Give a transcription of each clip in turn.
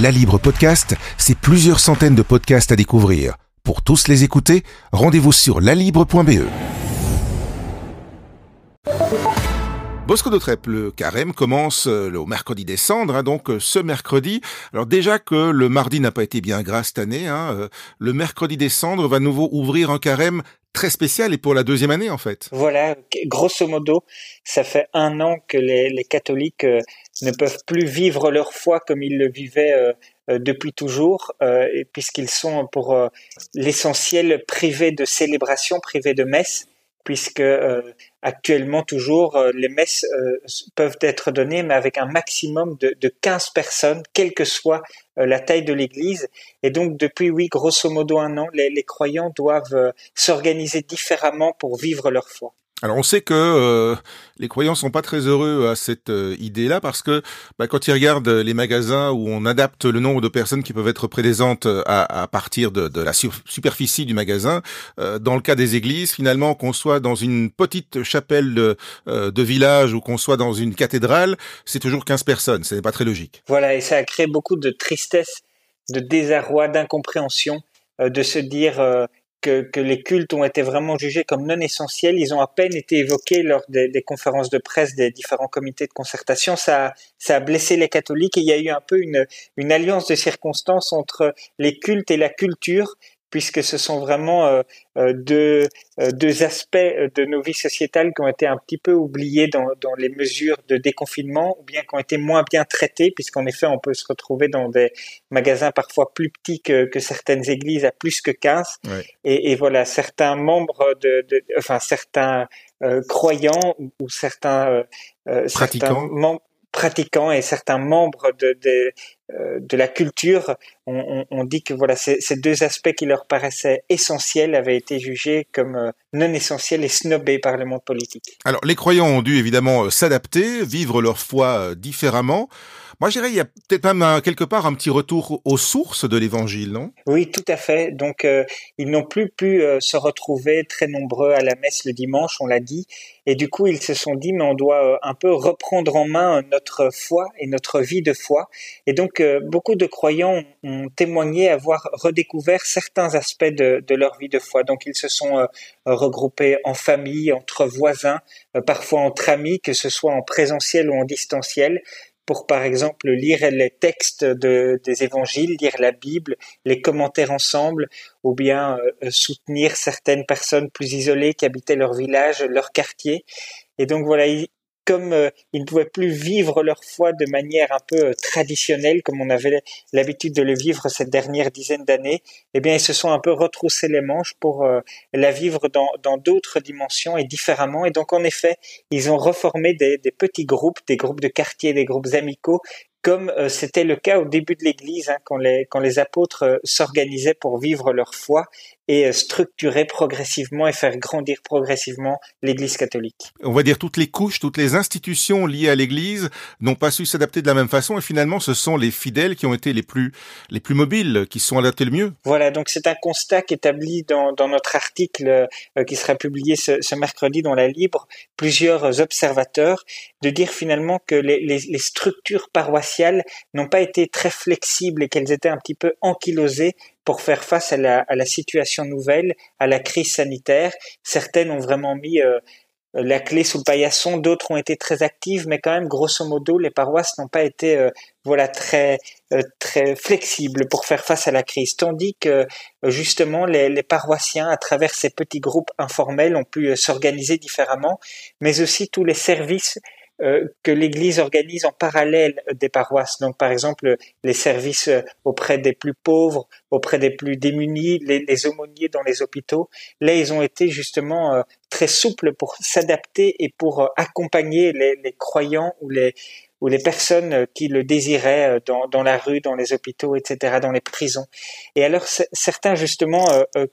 La Libre Podcast, c'est plusieurs centaines de podcasts à découvrir. Pour tous les écouter, rendez-vous sur lalibre.be. Bosco de Trèpe, le carême commence euh, le mercredi des cendres, hein, donc euh, ce mercredi. Alors déjà que le mardi n'a pas été bien gras cette année, hein, euh, le mercredi des cendres va nouveau ouvrir un carême très spécial et pour la deuxième année en fait. Voilà, grosso modo, ça fait un an que les, catholiques ne peuvent plus vivre leur foi comme ils le vivaient depuis toujours, puisqu'ils sont pour l'essentiel privés de célébration, privés de messe puisque euh, actuellement toujours euh, les messes euh, peuvent être données, mais avec un maximum de, de 15 personnes, quelle que soit la taille de l'Église. Et donc depuis, oui, grosso modo un an, les, les croyants doivent s'organiser différemment pour vivre leur foi. Alors on sait que euh, les croyants sont pas très heureux à cette euh, idée-là parce que bah, quand ils regardent les magasins où on adapte le nombre de personnes qui peuvent être présentes euh, à, partir de, de, la superficie du magasin, dans le cas des églises, finalement qu'on soit dans une petite chapelle de, de village ou qu'on soit dans une cathédrale, c'est toujours 15 personnes, ce n'est pas très logique. Voilà, et ça a créé beaucoup de tristesse, de désarroi, d'incompréhension, de se dire que, que, les cultes ont été vraiment jugés comme non essentiels. Ils ont à peine été évoqués lors des, conférences de presse des différents comités de concertation. Ça, ça a blessé les catholiques et il y a eu un peu une, une alliance de circonstances entre les cultes et la culture puisque ce sont vraiment euh, euh, deux, euh, deux aspects de nos vies sociétales qui ont été un petit peu oubliés dans, dans les mesures de déconfinement, ou bien qui ont été moins bien traités, puisqu'en effet, on peut se retrouver dans des magasins parfois plus petits que, que certaines églises, à plus que 15. Et, et, voilà, certains membres de, de enfin certains croyants ou, certains, certains membres pratiquants et certains membres de, de, euh, la culture ont, on, dit que voilà ces, ces, deux aspects qui leur paraissaient essentiels avaient été jugés comme euh, non essentiels et snobés par le monde politique. Alors les croyants ont dû évidemment euh, s'adapter, vivre leur foi différemment. Moi, je dirais, il y a peut-être même quelque part un petit retour aux sources de l'évangile, non? Oui, tout à fait. Donc, euh, ils n'ont plus pu euh, se retrouver très nombreux à la messe le dimanche, on l'a dit. Et du coup, ils se sont dit, mais on doit euh, un peu reprendre en main notre foi et notre vie de foi. Et donc, beaucoup de croyants ont témoigné avoir redécouvert certains aspects de, de leur vie de foi. Donc, ils se sont regroupés en famille, entre voisins, parfois entre amis, que ce soit en présentiel ou en distanciel pour par exemple lire les textes de, des évangiles, lire la Bible, les commentaires ensemble, ou bien euh, soutenir certaines personnes plus isolées qui habitaient leur village, leur quartier. Et donc voilà, comme euh, ils ne pouvaient plus vivre leur foi de manière un peu euh, traditionnelle, comme on avait l'habitude de le vivre cette dernière dizaine d'années, eh bien, ils se sont un peu retroussés les manches pour euh, la vivre dans d'autres dimensions et différemment. Et donc, en effet, ils ont reformé des, des petits groupes, des groupes de quartier, des groupes amicaux, comme c'était le cas au début de l'Église, hein, quand, les, quand les apôtres s'organisaient pour vivre leur foi et euh, structurer progressivement et faire grandir progressivement l'Église catholique. On va dire toutes les couches, toutes les institutions liées à l'Église n'ont pas su s'adapter de la même façon et finalement ce sont les fidèles qui ont été les plus les plus mobiles, qui sont adaptés le mieux. Voilà, donc c'est un constat qu'établit dans, dans notre article euh, qui sera publié ce, ce, mercredi dans la Libre plusieurs observateurs de dire finalement que les, les, les structures paroissiales n'ont pas été très flexibles et qu'elles étaient un petit peu ankylosées pour faire face à la, à la, situation nouvelle, à la crise sanitaire. Certaines ont vraiment mis euh, la clé sous le paillasson, d'autres ont été très actives, mais quand même, grosso modo, les paroisses n'ont pas été euh, voilà très euh, très flexibles pour faire face à la crise. Tandis que justement, les, les paroissiens, à travers ces petits groupes informels, ont pu s'organiser différemment, mais aussi tous les services euh, que l'Église organise en parallèle des paroisses. Donc, par exemple, les services euh, auprès des plus pauvres, auprès des plus démunis, les, les aumôniers dans les hôpitaux. Là, ils ont été justement euh, très souples pour s'adapter et pour accompagner les, les croyants ou les ou les personnes qui le désiraient dans, dans, la rue, dans les hôpitaux, etc., dans les prisons. Et alors certains justement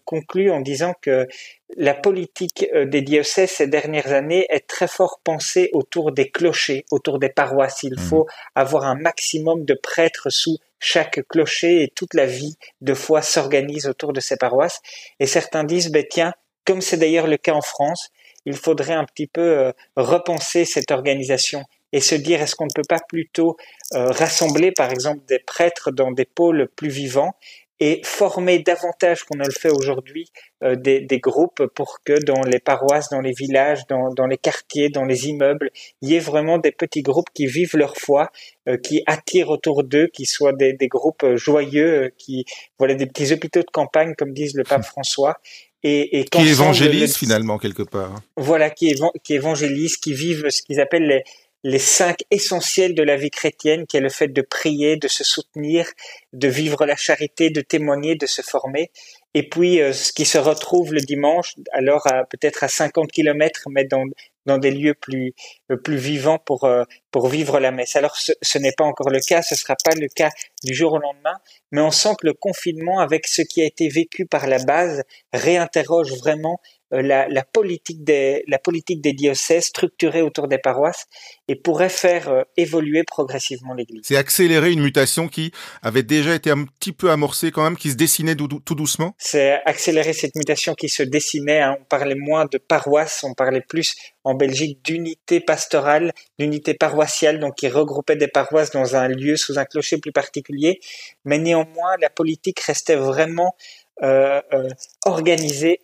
concluent en disant que la politique euh, des diocèses ces dernières années est très fort pensée autour des clochers, autour des paroisses. Il mmh. faut avoir un maximum de prêtres sous chaque clocher et toute la vie de foi s'organise autour de ces paroisses. Et certains disent, ben tiens, comme c'est d'ailleurs le cas en France, il faudrait un petit peu euh, repenser cette organisation et se dire est-ce qu'on ne peut pas plutôt rassembler par exemple des prêtres dans des pôles plus vivants et former davantage qu'on ne le fait aujourd'hui euh, des, des, groupes pour que dans les paroisses, dans les villages, dans, dans, les quartiers, dans les immeubles, il y ait vraiment des petits groupes qui vivent leur foi, euh, qui attirent autour d'eux, qui soient des, des groupes joyeux, euh, qui voilà des petits hôpitaux de campagne comme disent le pape François. Et, et qui évangélisent finalement quelque part. Voilà, qui, qui évangélisent, qui vivent ce qu'ils appellent les, les cinq essentiels de la vie chrétienne, qui est le fait de prier, de se soutenir, de vivre la charité, de témoigner, de se former. Et puis, euh, ce qui se retrouve le dimanche, alors peut-être à 50 kilomètres, mais dans, dans des lieux plus, euh, plus vivants pour, euh, pour vivre la messe. Alors, ce, ce n'est pas encore le cas, ce ne sera pas le cas du jour au lendemain, mais on sent que le confinement, avec ce qui a été vécu par la base, réinterroge vraiment la, la, politique des, la politique des diocèses structurée autour des paroisses et pourrait faire euh, évoluer progressivement l'Église. C'est accélérer une mutation qui avait déjà été un petit peu amorcée quand même, qui se dessinait tout doucement C'est accélérer cette mutation qui se dessinait. Hein. On parlait moins de paroisses, on parlait plus en Belgique d'unité pastorale, d'unité paroissiale, donc qui regroupait des paroisses dans un lieu sous un clocher plus particulier. Mais néanmoins, la politique restait vraiment euh, euh,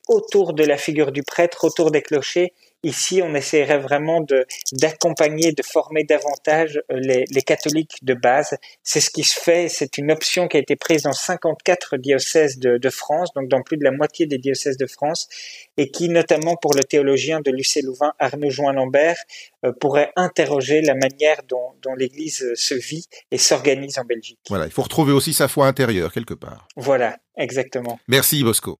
autour de la figure du prêtre, autour des clochers, Ici, on essaierait vraiment de d'accompagner, de former davantage euh, les, les catholiques de base. C'est ce qui se fait. C'est une option qui a été prise dans 54 diocèses de, de, France, donc dans plus de la moitié des diocèses de France, et qui, notamment pour le théologien de Lucé-Louvain, Arnaud Join-Lambert, euh, pourrait interroger la manière dont, dont l'Église se vit et s'organise en Belgique. Voilà, il faut retrouver aussi sa foi intérieure quelque part. Voilà, exactement. Merci Bosco.